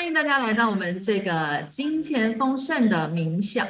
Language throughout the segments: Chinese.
欢迎大家来到我们这个金钱丰盛的冥想。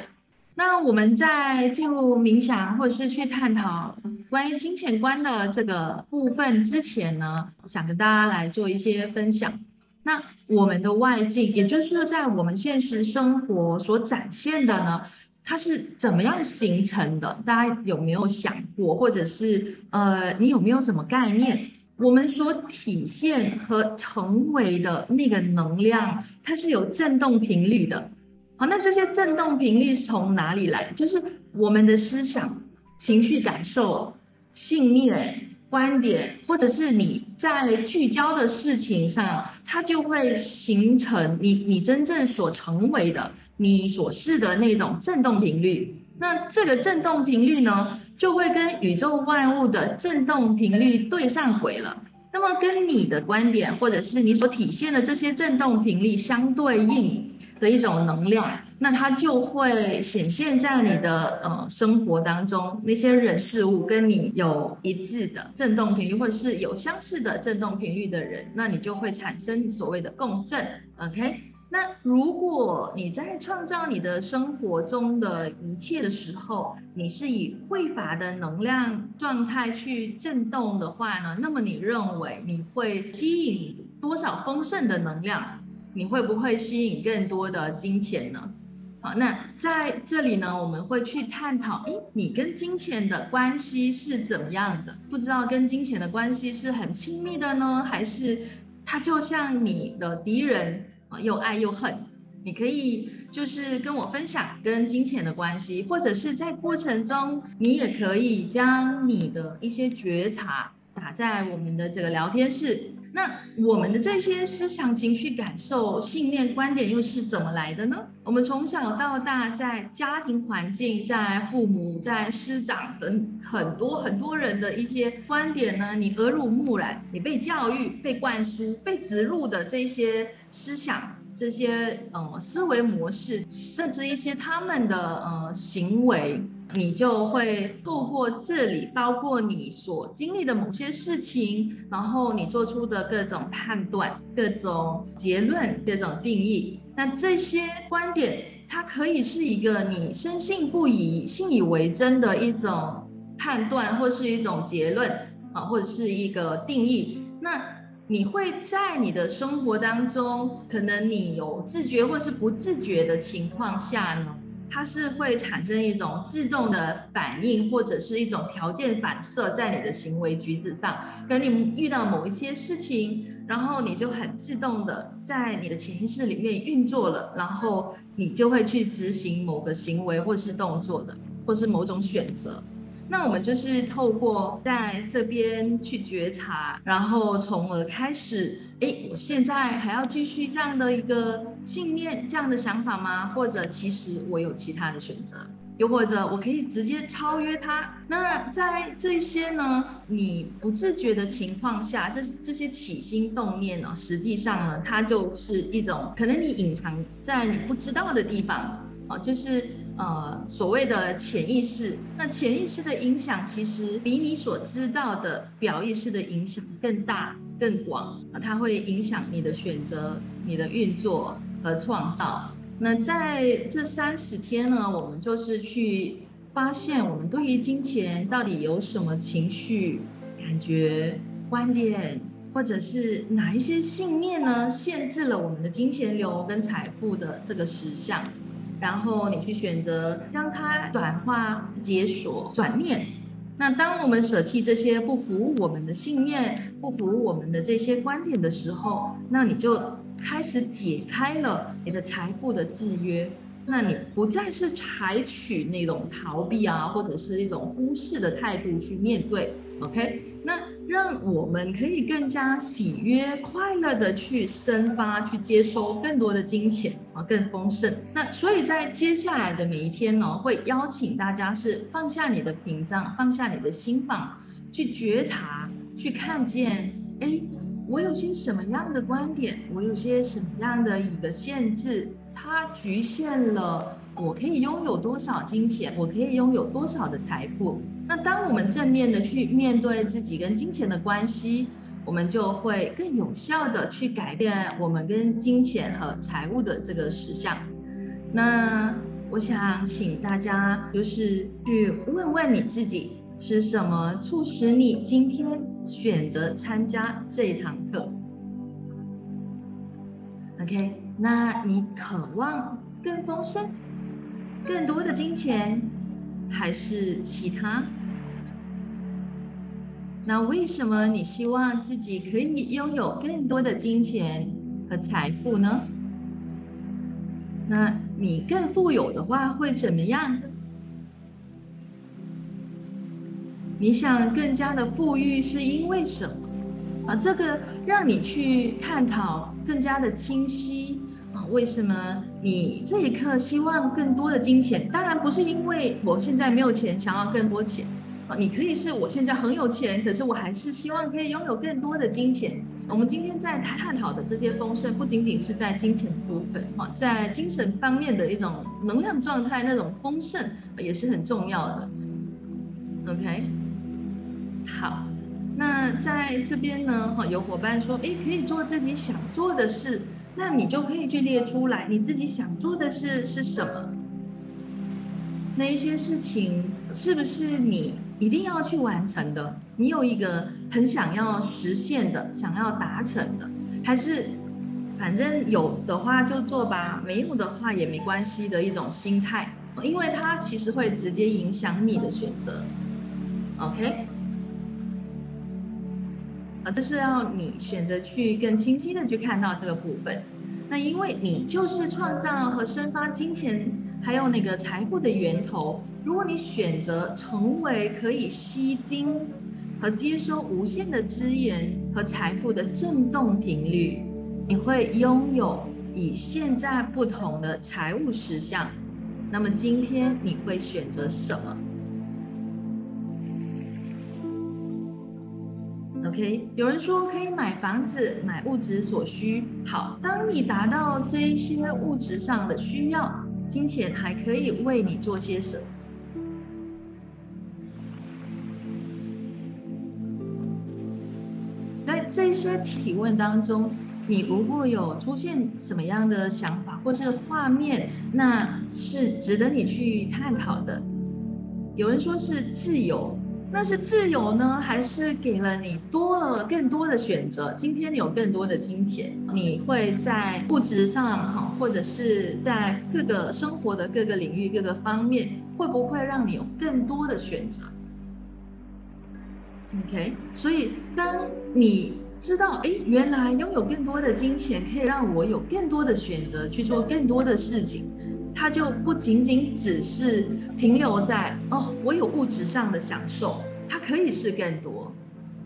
那我们在进入冥想或者是去探讨关于金钱观的这个部分之前呢，想跟大家来做一些分享。那我们的外境，也就是在我们现实生活所展现的呢，它是怎么样形成的？大家有没有想过，或者是呃，你有没有什么概念？我们所体现和成为的那个能量，它是有振动频率的。好，那这些振动频率从哪里来？就是我们的思想、情绪、感受、信念。观点，或者是你在聚焦的事情上，它就会形成你你真正所成为的，你所示的那种振动频率。那这个振动频率呢，就会跟宇宙万物的振动频率对上轨了。那么跟你的观点，或者是你所体现的这些振动频率相对应。的一种能量，那它就会显现在你的呃生活当中，那些人事物跟你有一致的振动频率，或者是有相似的振动频率的人，那你就会产生所谓的共振。OK，那如果你在创造你的生活中的一切的时候，你是以匮乏的能量状态去振动的话呢，那么你认为你会吸引多少丰盛的能量？你会不会吸引更多的金钱呢？好，那在这里呢，我们会去探讨，诶，你跟金钱的关系是怎么样的？不知道跟金钱的关系是很亲密的呢，还是它就像你的敌人又爱又恨？你可以就是跟我分享跟金钱的关系，或者是在过程中，你也可以将你的一些觉察打在我们的这个聊天室。那我们的这些思想、情绪、感受、信念、观点又是怎么来的呢？我们从小到大，在家庭环境、在父母、在师长等很多很多人的一些观点呢，你耳濡目染，你被教育、被灌输、被植入的这些思想、这些呃思维模式，甚至一些他们的呃行为。你就会透过这里，包括你所经历的某些事情，然后你做出的各种判断、各种结论、各种定义。那这些观点，它可以是一个你深信不疑、信以为真的一种判断，或是一种结论啊，或者是一个定义。那你会在你的生活当中，可能你有自觉或是不自觉的情况下呢？它是会产生一种自动的反应，或者是一种条件反射在你的行为举止上。跟你遇到某一些事情，然后你就很自动的在你的潜意识里面运作了，然后你就会去执行某个行为或是动作的，或是某种选择。那我们就是透过在这边去觉察，然后从而开始，哎，我现在还要继续这样的一个信念、这样的想法吗？或者其实我有其他的选择，又或者我可以直接超越它？那在这些呢，你不自觉的情况下，这这些起心动念呢，实际上呢，它就是一种可能你隐藏在你不知道的地方，啊，就是。呃，所谓的潜意识，那潜意识的影响其实比你所知道的表意识的影响更大、更广啊，它会影响你的选择、你的运作和创造。那在这三十天呢，我们就是去发现我们对于金钱到底有什么情绪、感觉、观点，或者是哪一些信念呢，限制了我们的金钱流跟财富的这个实相。然后你去选择将它转化、解锁、转念。那当我们舍弃这些不服务我们的信念、不服务我们的这些观点的时候，那你就开始解开了你的财富的制约。那你不再是采取那种逃避啊，或者是一种忽视的态度去面对。OK，那让我们可以更加喜悦、快乐的去生发、去接收更多的金钱啊，更丰盛。那所以在接下来的每一天呢，会邀请大家是放下你的屏障，放下你的心房，去觉察、去看见，哎，我有些什么样的观点，我有些什么样的一个限制，它局限了我可以拥有多少金钱，我可以拥有多少的财富。那当我们正面的去面对自己跟金钱的关系，我们就会更有效的去改变我们跟金钱和财务的这个实相。那我想请大家就是去问问你自己，是什么促使你今天选择参加这一堂课？OK，那你渴望更丰盛、更多的金钱，还是其他？那为什么你希望自己可以拥有更多的金钱和财富呢？那你更富有的话会怎么样？你想更加的富裕是因为什么？啊，这个让你去探讨更加的清晰啊，为什么你这一刻希望更多的金钱？当然不是因为我现在没有钱，想要更多钱啊。你可以是我现在很有钱，可是我还是希望可以拥有更多的金钱。我们今天在探讨的这些丰盛，不仅仅是在金钱部分，哈，在精神方面的一种能量状态，那种丰盛也是很重要的。OK，好，那在这边呢，哈，有伙伴说，哎，可以做自己想做的事，那你就可以去列出来，你自己想做的事是什么？那一些事情是不是你？一定要去完成的，你有一个很想要实现的、想要达成的，还是反正有的话就做吧，没有的话也没关系的一种心态，因为它其实会直接影响你的选择。OK，啊，这是要你选择去更清晰的去看到这个部分。那因为你就是创造和生发金钱。还有那个财富的源头，如果你选择成为可以吸金和接收无限的资源和财富的振动频率，你会拥有与现在不同的财务实相。那么今天你会选择什么？OK，有人说可以买房子、买物质所需。好，当你达到这一些物质上的需要。金钱还可以为你做些什么？在这些提问当中，你如果有出现什么样的想法或是画面，那是值得你去探讨的。有人说是自由。那是自由呢，还是给了你多了更多的选择？今天你有更多的金钱，你会在物质上哈，或者是在各个生活的各个领域、各个方面，会不会让你有更多的选择？OK，所以当你知道，哎，原来拥有更多的金钱可以让我有更多的选择，去做更多的事情。它就不仅仅只是停留在哦，我有物质上的享受，它可以是更多，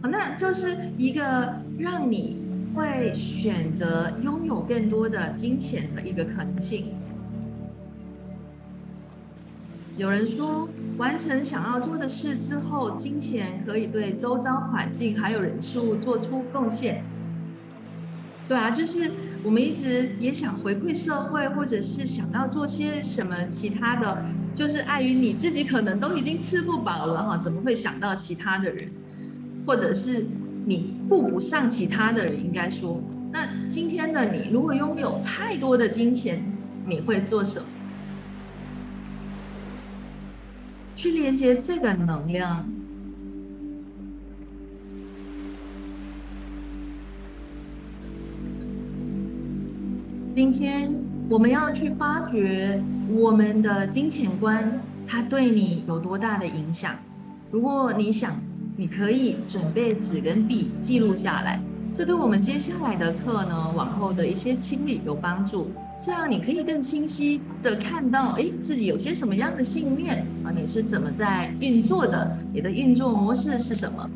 那就是一个让你会选择拥有更多的金钱的一个可能性。有人说，完成想要做的事之后，金钱可以对周遭环境还有人事物做出贡献。对啊，就是。我们一直也想回馈社会，或者是想要做些什么其他的，就是碍于你自己可能都已经吃不饱了哈，怎么会想到其他的人，或者是你顾不上其他的人？应该说，那今天的你如果拥有太多的金钱，你会做什么？去连接这个能量。今天我们要去发掘我们的金钱观，它对你有多大的影响？如果你想，你可以准备纸跟笔记录下来，这对我们接下来的课呢，往后的一些清理有帮助。这样你可以更清晰的看到，哎，自己有些什么样的信念啊？你是怎么在运作的？你的运作模式是什么？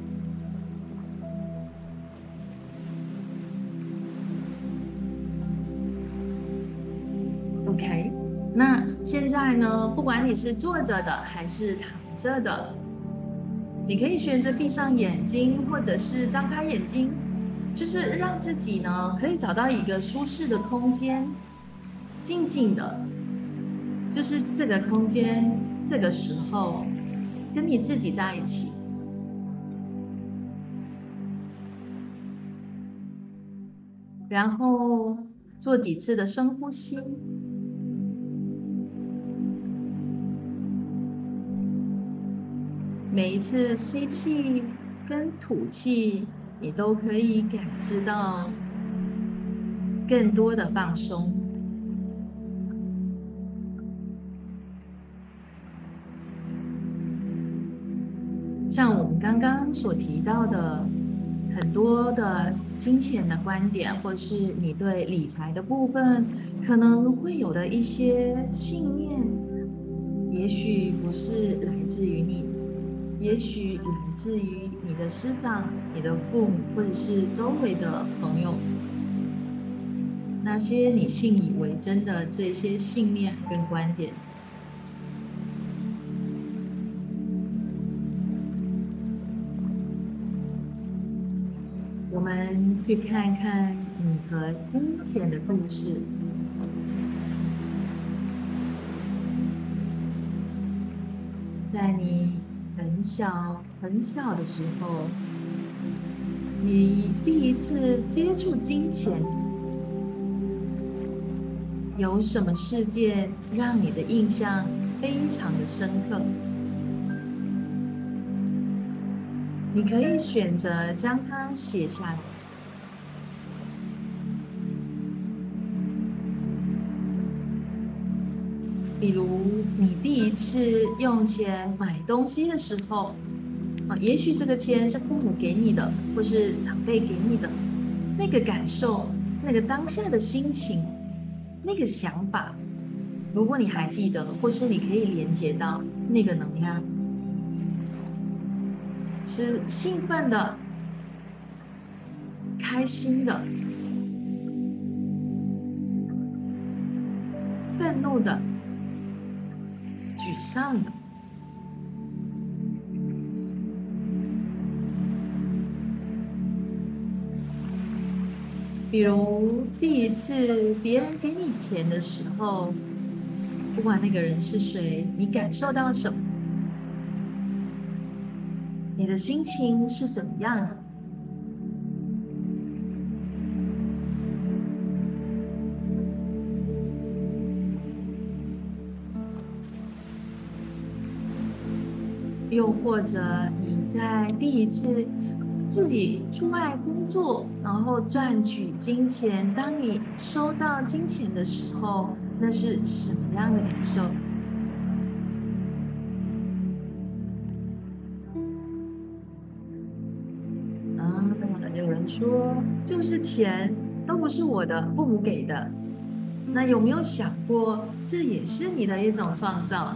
现在呢？不管你是坐着的还是躺着的，你可以选择闭上眼睛，或者是张开眼睛，就是让自己呢可以找到一个舒适的空间，静静的，就是这个空间，这个时候跟你自己在一起。然后做几次的深呼吸。每一次吸气跟吐气，你都可以感知到更多的放松。像我们刚刚所提到的很多的金钱的观点，或是你对理财的部分可能会有的一些信念，也许不是来自于你，也许来自于你的师长、你的父母，或者是周围的朋友，那些你信以为真的这些信念跟观点。我们去看看你和金钱的故事。在你很小很小的时候，你第一次接触金钱，有什么事件让你的印象非常的深刻？你可以选择将它写下来，比如你第一次用钱买东西的时候，啊，也许这个钱是父母给你的，或是长辈给你的，那个感受，那个当下的心情，那个想法，如果你还记得，或是你可以连接到那个能量。是兴奋的、开心的、愤怒的、沮丧的。比如第一次别人给你钱的时候，不管那个人是谁，你感受到什么？你的心情是怎么样？又或者你在第一次自己出外工作，然后赚取金钱，当你收到金钱的时候，那是什么样的感受？啊，有人说就是钱都不是我的，父母给的。那有没有想过，这也是你的一种创造？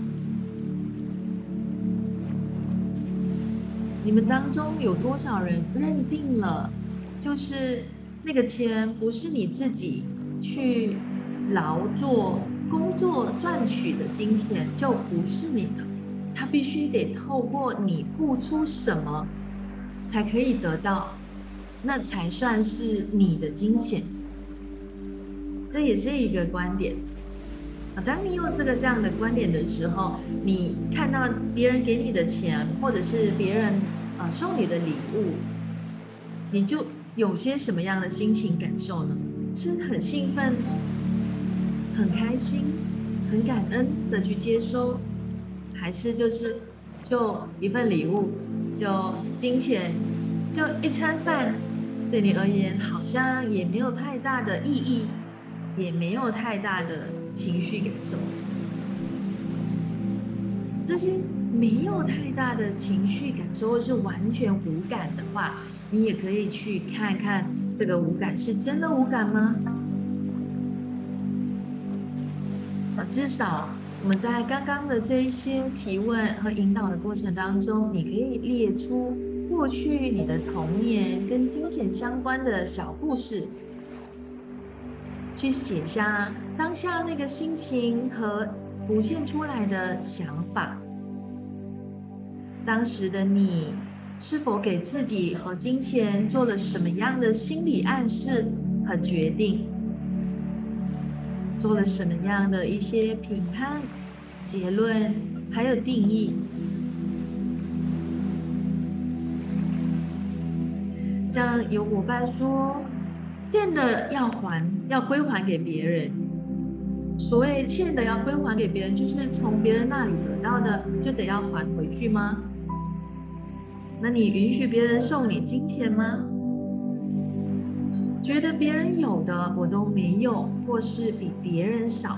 你们当中有多少人认定了，就是那个钱不是你自己去劳作、工作赚取的金钱，就不是你的，它必须得透过你付出什么，才可以得到。那才算是你的金钱，这也是一个观点啊。当你用这个这样的观点的时候，你看到别人给你的钱，或者是别人呃送你的礼物，你就有些什么样的心情感受呢？是很兴奋、很开心、很感恩的去接收，还是就是就一份礼物，就金钱，就一餐饭？对你而言，好像也没有太大的意义，也没有太大的情绪感受。这些没有太大的情绪感受，或是完全无感的话，你也可以去看看这个无感是真的无感吗？至少我们在刚刚的这一些提问和引导的过程当中，你可以列出。过去你的童年跟金钱相关的小故事，去写下当下那个心情和浮现出来的想法。当时的你是否给自己和金钱做了什么样的心理暗示和决定？做了什么样的一些评判、结论还有定义？像有伙伴说，欠的要还，要归还给别人。所谓欠的要归还给别人，就是从别人那里得到的，就得要还回去吗？那你允许别人送你金钱吗？觉得别人有的我都没有，或是比别人少？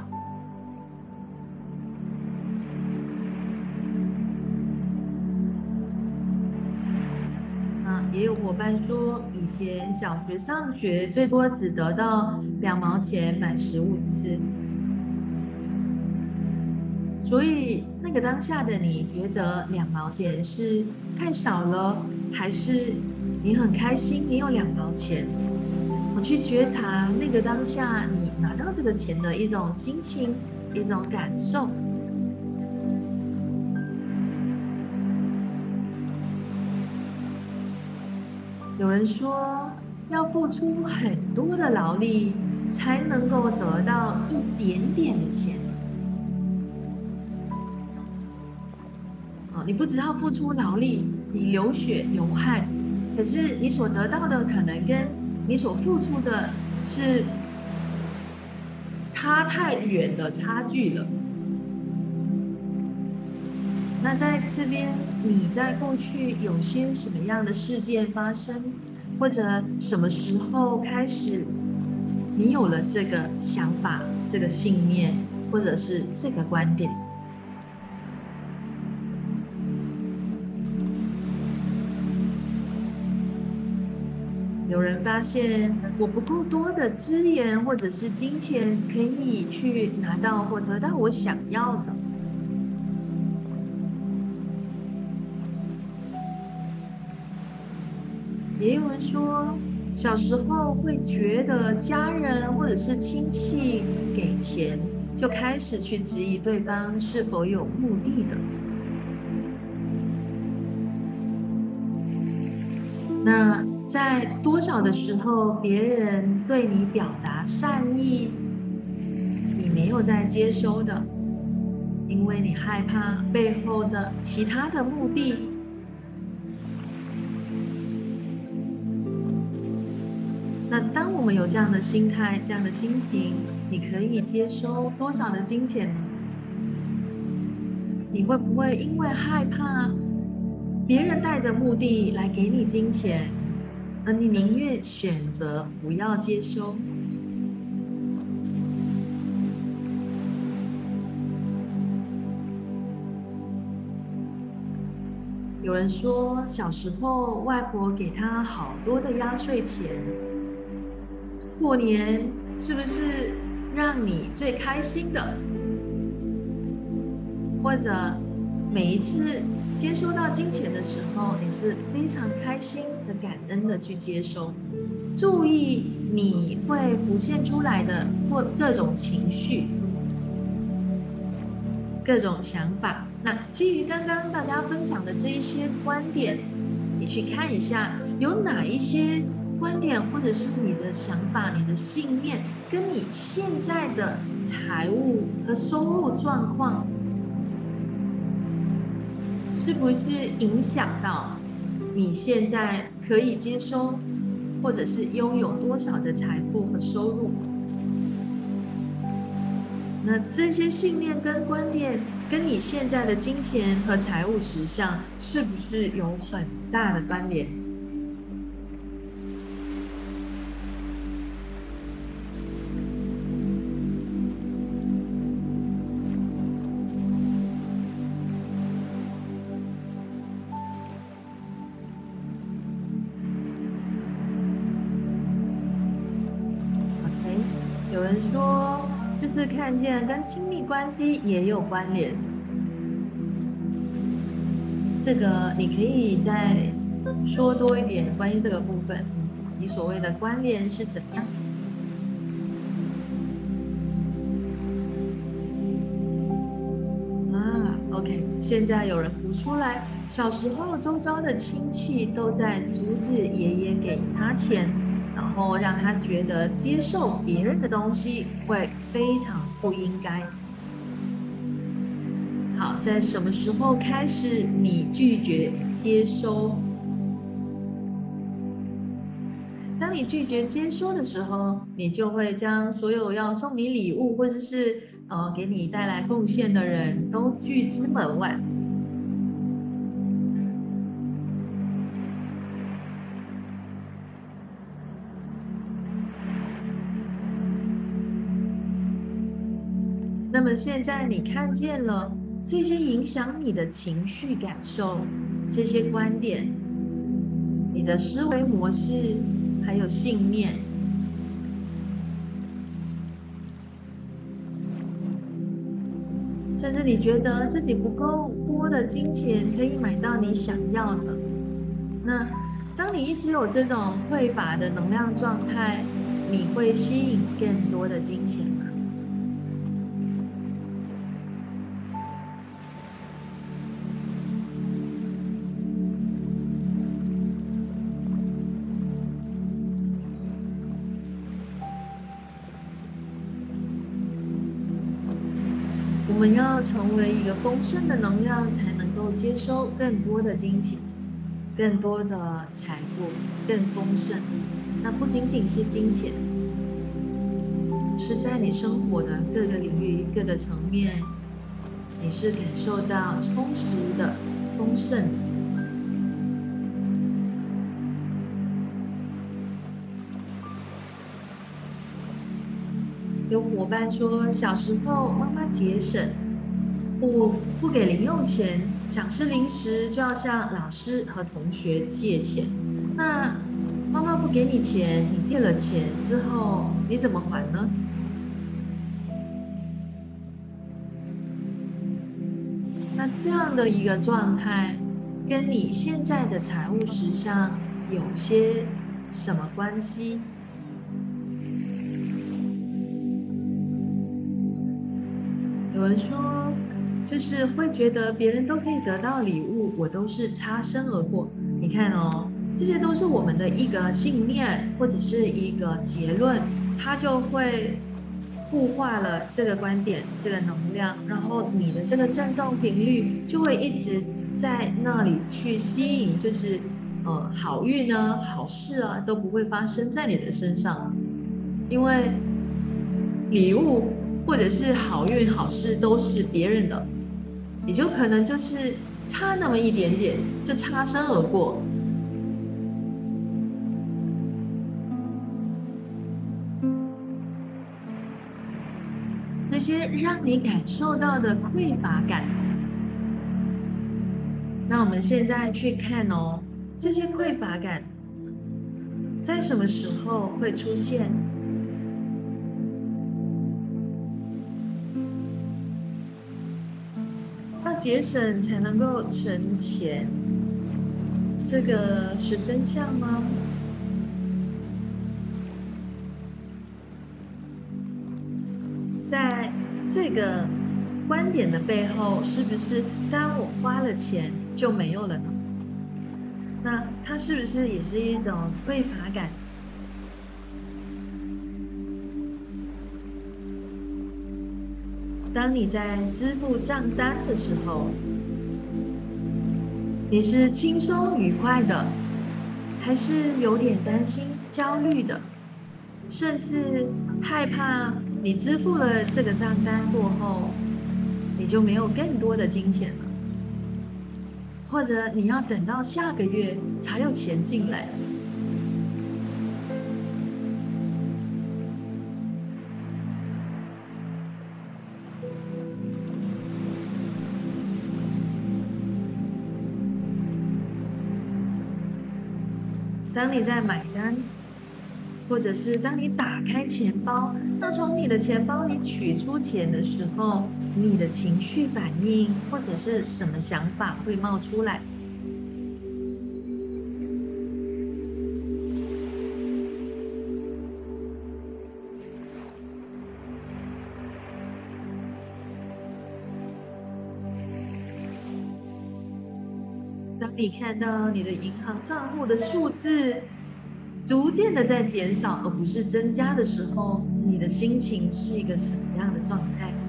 也有伙伴说，以前小学上学最多只得到两毛钱买食物吃，所以那个当下的你觉得两毛钱是太少了，还是你很开心你有两毛钱？我去觉察那个当下你拿到这个钱的一种心情，一种感受。有人说，要付出很多的劳力，才能够得到一点点的钱。哦，你不只要付出劳力，你流血流汗，可是你所得到的可能跟你所付出的是差太远的差距了。那在这边，你在过去有些什么样的事件发生，或者什么时候开始，你有了这个想法、这个信念，或者是这个观点？有人发现我不够多的资源或者是金钱，可以去拿到或得到我想要的。也有人说，小时候会觉得家人或者是亲戚给钱，就开始去质疑对方是否有目的的。那在多少的时候，别人对你表达善意，你没有在接收的，因为你害怕背后的其他的目的。我们有这样的心态、这样的心情，你可以接收多少的金钱呢？你会不会因为害怕别人带着目的来给你金钱，而你宁愿选择不要接收？有人说，小时候外婆给他好多的压岁钱。过年是不是让你最开心的？或者每一次接收到金钱的时候，你是非常开心的、感恩的去接收？注意你会浮现出来的或各种情绪、各种想法。那基于刚刚大家分享的这一些观点，你去看一下有哪一些。观点或者是你的想法、你的信念，跟你现在的财务和收入状况，是不是影响到你现在可以接收，或者是拥有多少的财富和收入？那这些信念跟观点，跟你现在的金钱和财务实相，是不是有很大的关联？看见跟亲密关系也有关联，这个你可以再说多一点关于这个部分，你所谓的关联是怎样？啊，OK，现在有人浮出来，小时候周遭的亲戚都在阻止爷爷给他钱。然后让他觉得接受别人的东西会非常不应该。好，在什么时候开始你拒绝接收？当你拒绝接收的时候，你就会将所有要送你礼物或者是呃给你带来贡献的人都拒之门外。现在你看见了这些影响你的情绪感受，这些观点，你的思维模式，还有信念，甚至你觉得自己不够多的金钱可以买到你想要的，那当你一直有这种匮乏的能量状态，你会吸引更多的金钱。丰盛的能量，才能够接收更多的金钱、更多的财富、更丰盛。那不仅仅是金钱，是在你生活的各个领域、各个层面，你是感受到充实的、丰盛。有伙伴说，小时候妈妈节省，不不给零用钱，想吃零食就要向老师和同学借钱。那妈妈不给你钱，你借了钱之后，你怎么还呢？那这样的一个状态，跟你现在的财务实相有些什么关系？有人说，就是会觉得别人都可以得到礼物，我都是擦身而过。你看哦，这些都是我们的一个信念或者是一个结论，它就会固化了这个观点、这个能量，然后你的这个振动频率就会一直在那里去吸引，就是呃好运呢、好事啊都不会发生在你的身上，因为礼物。或者是好运好事都是别人的，也就可能就是差那么一点点，就擦身而过。这些让你感受到的匮乏感，那我们现在去看哦，这些匮乏感在什么时候会出现？节省才能够存钱，这个是真相吗？在这个观点的背后，是不是当我花了钱就没有了呢？那它是不是也是一种匮乏感？当你在支付账单的时候，你是轻松愉快的，还是有点担心、焦虑的，甚至害怕你支付了这个账单过后，你就没有更多的金钱了，或者你要等到下个月才有钱进来？当你在买单，或者是当你打开钱包，要从你的钱包里取出钱的时候，你的情绪反应或者是什么想法会冒出来？你看到你的银行账户的数字逐渐的在减少，而不是增加的时候，你的心情是一个什么样的状态？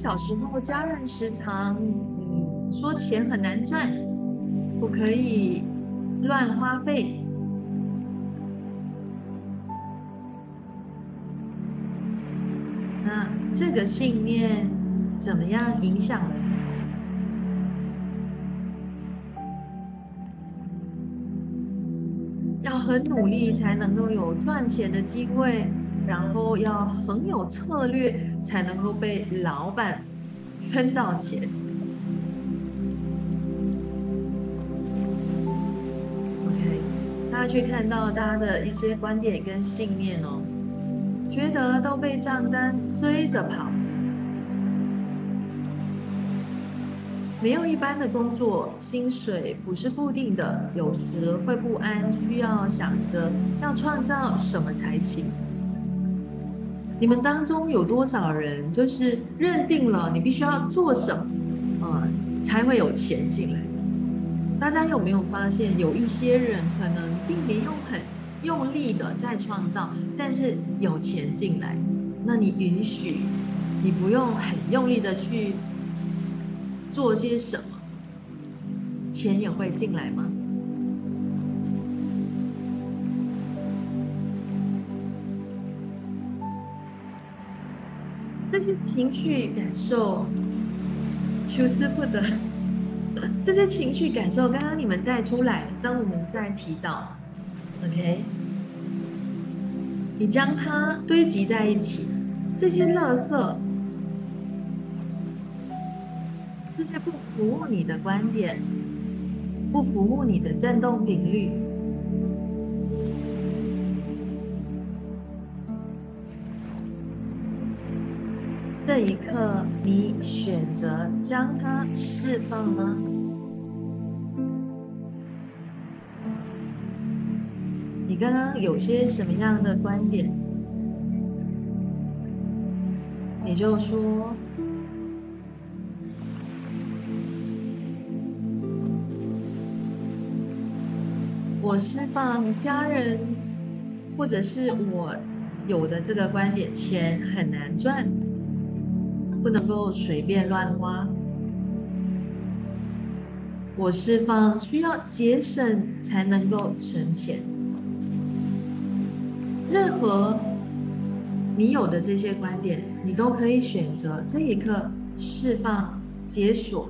小时候家人时常嗯说钱很难赚，不可以乱花费。那这个信念怎么样影响了你？要很努力才能够有赚钱的机会，然后要很有策略才能够被老板分到钱。OK，大家去看到大家的一些观点跟信念哦，觉得都被账单追着跑。没有一般的工作，薪水不是固定的，有时会不安，需要想着要创造什么才行。你们当中有多少人就是认定了你必须要做什么，呃，才会有钱进来？大家有没有发现，有一些人可能并没有很用力的在创造，但是有钱进来？那你允许你不用很用力的去？做些什么，钱也会进来吗？这些情绪感受，求之不得。这些情绪感受，刚刚你们带出来，当我们在提到，OK，你将它堆积在一起，这些垃圾。这些不服务你的观点，不服务你的振动频率，这一刻你选择将它释放吗？你刚刚有些什么样的观点？你就说。我释放家人，或者是我有的这个观点，钱很难赚，不能够随便乱花。我释放需要节省才能够存钱。任何你有的这些观点，你都可以选择这一刻释放、解锁。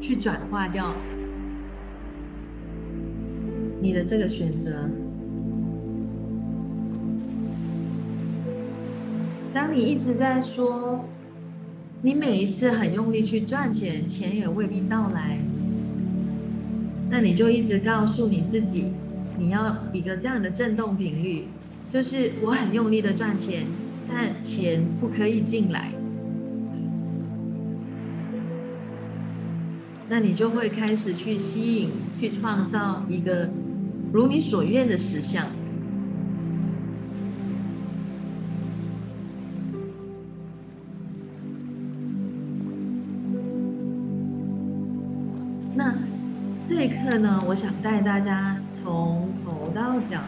去转化掉你的这个选择。当你一直在说，你每一次很用力去赚钱，钱也未必到来，那你就一直告诉你自己，你要一个这样的振动频率，就是我很用力的赚钱，但钱不可以进来。那你就会开始去吸引、去创造一个如你所愿的实相。呢，我想带大家从头到脚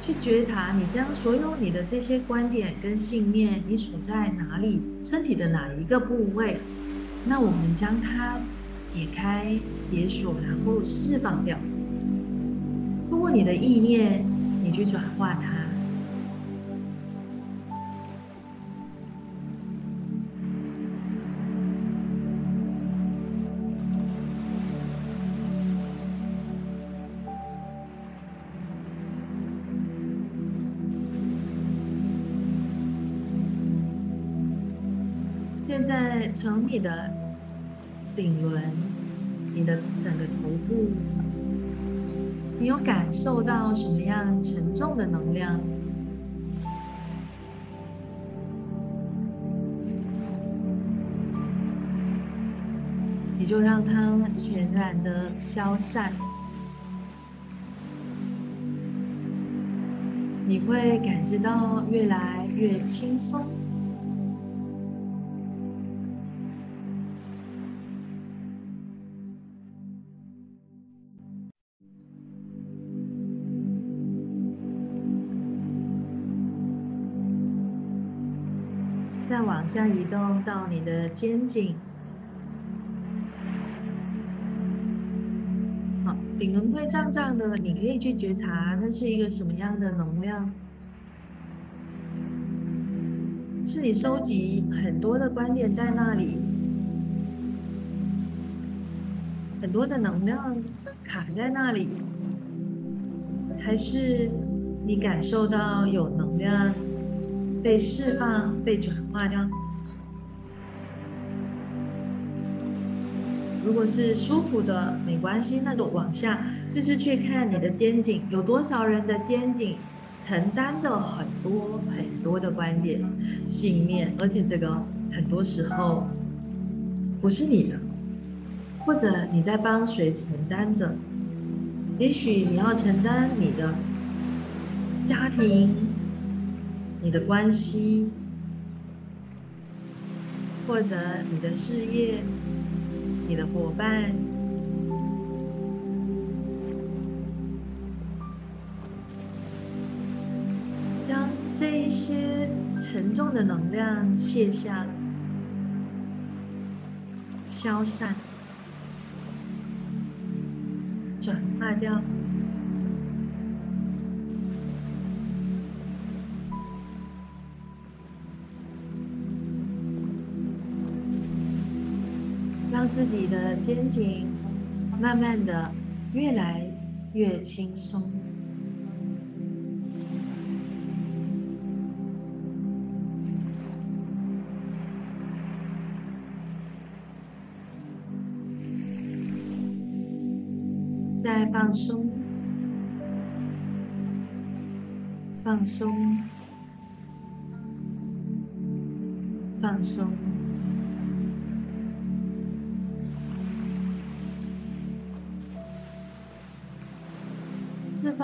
去觉察，你将所有你的这些观点跟信念，你处在哪里，身体的哪一个部位？那我们将它。解开、解锁，然后释放掉。通过你的意念，你去转化它。从你的。顶轮，你的整个头部，你有感受到什么样沉重的能量？你就让它全然的消散，你会感知到越来越轻松。下移动到你的肩颈。好，顶轮会胀胀的，你可以去觉察那是一个什么样的能量。是你收集很多的观点在那里，很多的能量卡在那里，还是你感受到有能量被释放、被转化掉？如果是舒服的，没关系，那就往下，就是去看你的肩颈，有多少人的肩颈？承担的很多很多的观点、信念，而且这个很多时候不是你的，或者你在帮谁承担着？也许你要承担你的家庭、你的关系，或者你的事业、你的伙伴。这一些沉重的能量卸下了、消散、转化掉，自己的肩颈慢慢的越来越轻松。再放松，放松，放松，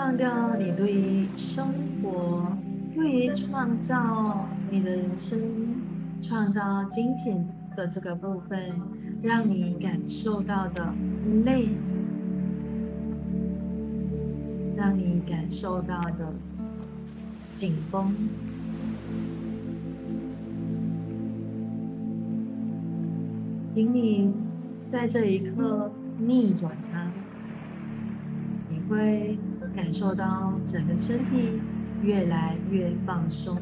忘掉你对于生活、对于创造你的人生、创造今天的这个部分，让你感受到的累。让你感受到的紧绷，请你在这一刻逆转它，你会感受到整个身体越来越放松。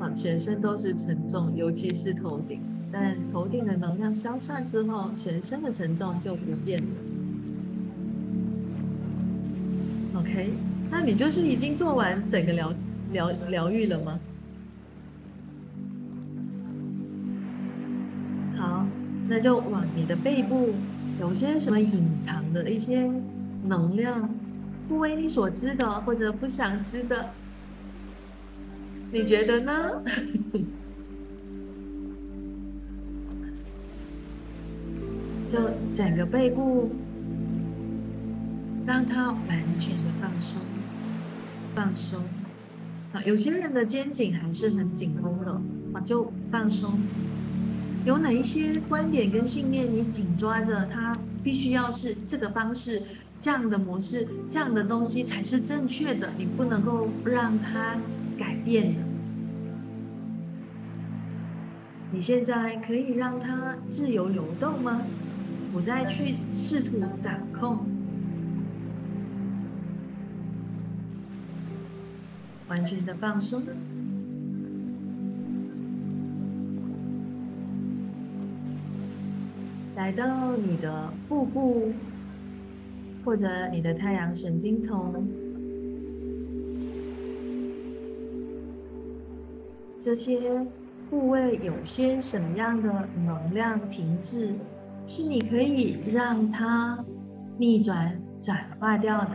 啊，全身都是沉重，尤其是头顶。但头顶的能量消散之后，全身的沉重就不见了。OK，那你就是已经做完整个疗疗疗愈了吗？那就往你的背部有些什么隐藏的一些能量，不为你所知的或者不想知的，你觉得呢？就整个背部，让它完全的放松，放松。啊，有些人的肩颈还是很紧绷的，啊，就放松。有哪一些观点跟信念你紧抓着，它必须要是这个方式、这样的模式、这样的东西才是正确的，你不能够让它改变的。你现在可以让它自由流动吗？不再去试图掌控，完全的放松，来到你的腹部或者你的太阳神经丛，这些部位有些什么样的能量停滞？是你可以让它逆转、转化掉的，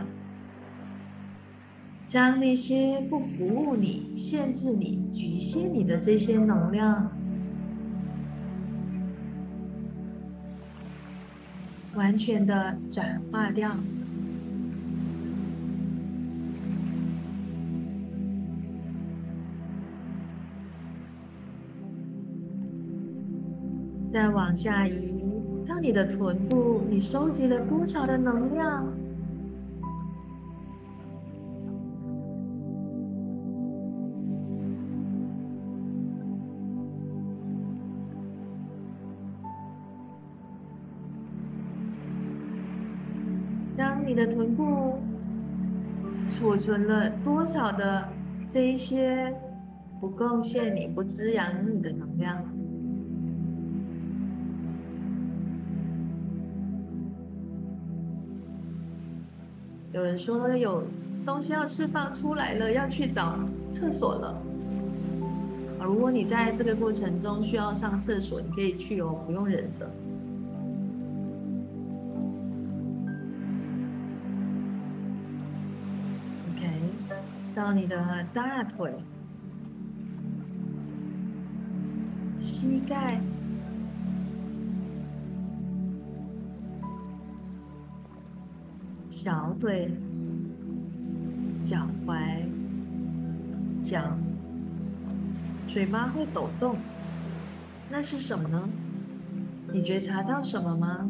将那些不服务你、限制你、局限你的这些能量，完全的转化掉。再往下移。到你的臀部，你收集了多少的能量？储存了多少的这一些不贡献你、不滋养你的能量？有人说有东西要释放出来了，要去找厕所了。如果你在这个过程中需要上厕所，你可以去哦，不用忍着。到你的大腿、膝盖。小腿、脚踝、脚，嘴巴会抖动，那是什么呢？你觉察到什么吗？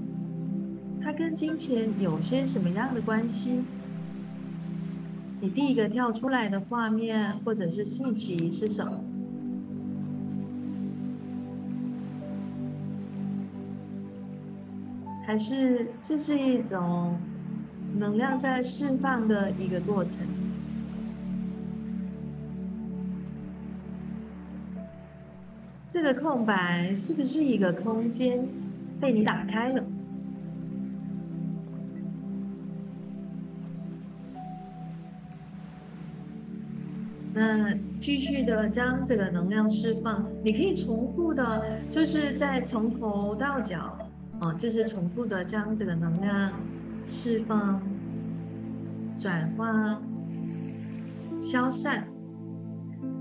它跟金钱有些什么样的关系？你第一个跳出来的画面或者是信息是什么？还是这是一种？能量在释放的一个过程，这个空白是不是一个空间被你打开了？那继续的将这个能量释放，你可以重复的，就是在从头到脚，啊，就是重复的将这个能量。释放、转化、消散。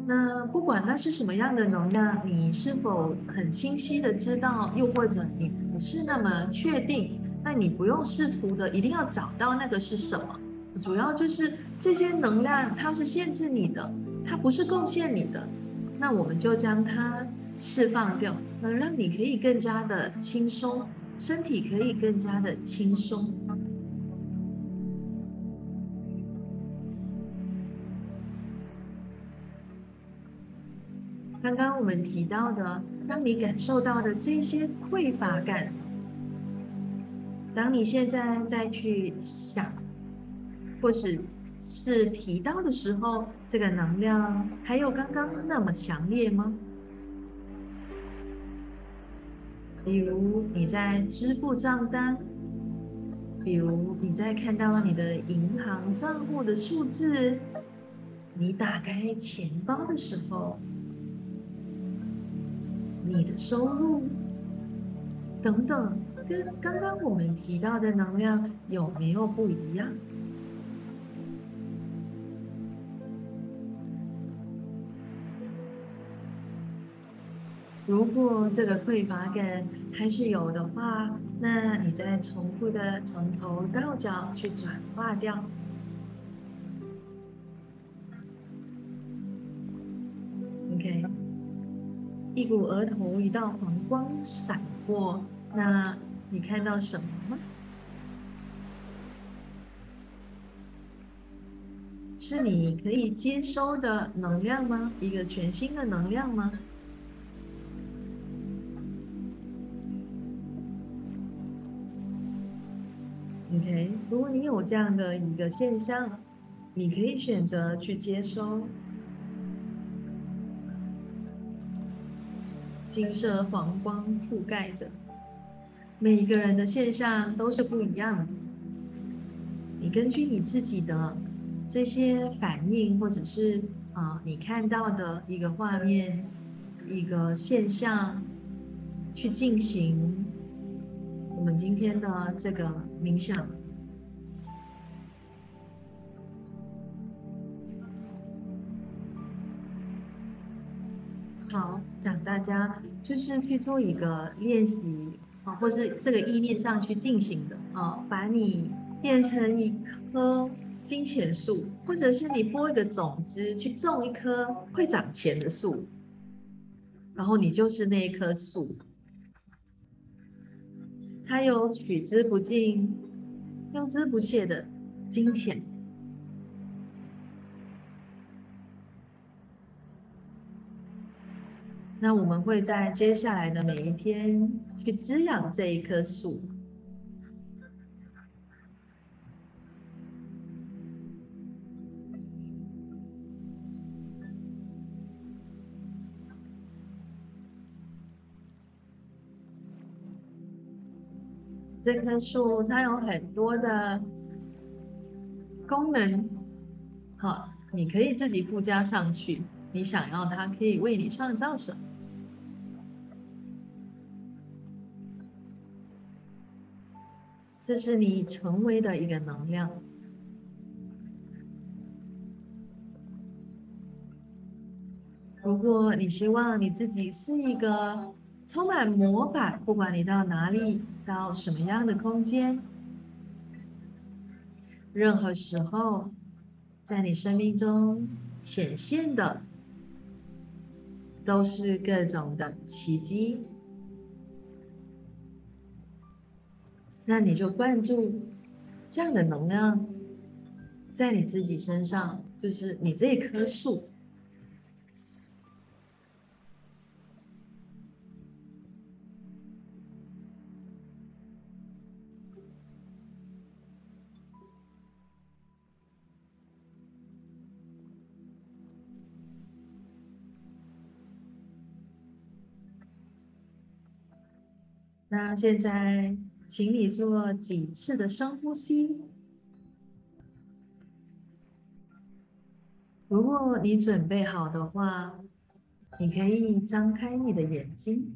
那不管那是什么样的能量，你是否很清晰的知道？又或者你不是那么确定？那你不用试图的一定要找到那个是什么。主要就是这些能量，它是限制你的，它不是贡献你的。那我们就将它释放掉，能让你可以更加的轻松，身体可以更加的轻松。刚刚我们提到的，让你感受到的这些匮乏感，当你现在再去想，或是是提到的时候，这个能量还有刚刚那么强烈吗？比如你在支付账单，比如你在看到你的银行账户的数字，你打开钱包的时候。你的收入等等，跟刚刚我们提到的能量有没有不一样如果这个匮乏感还是有的话，那你再重复的从头到脚去转化掉。OK。一股额头一道黄光闪过，那你看到什么吗？是你可以接收的能量吗？一个全新的能量吗？OK，如果你有这样的一个现象，你可以选择去接收。金色黄光覆盖着每一个人的现象都是不一样的。你根据你自己的这些反应，或者是啊你看到的一个画面、一个现象，去进行我们今天的这个冥想。好，让大家就是去做一个练习啊，或是这个意念上去进行的啊，把你变成一棵金钱树，或者是你播一个种子去种一棵会长钱的树，然后你就是那一棵树，它有取之不尽、用之不竭的金钱。那我们会在接下来的每一天去滋养这一棵树。这棵树它有很多的功能，好，你可以自己附加上去。你想要它可以为你创造什么？这是你成为的一个能量。如果你希望你自己是一个充满魔法，不管你到哪里，到什么样的空间，任何时候，在你生命中显现的，都是各种的奇迹。那你就关注这样的能量，在你自己身上，就是你这棵树。那现在。请你做几次的深呼吸。如果你准备好的话，你可以张开你的眼睛。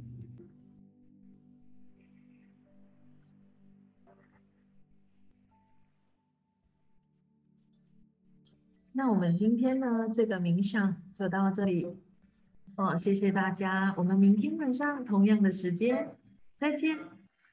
那我们今天呢，这个冥想就到这里。哦，谢谢大家，我们明天晚上同样的时间再见。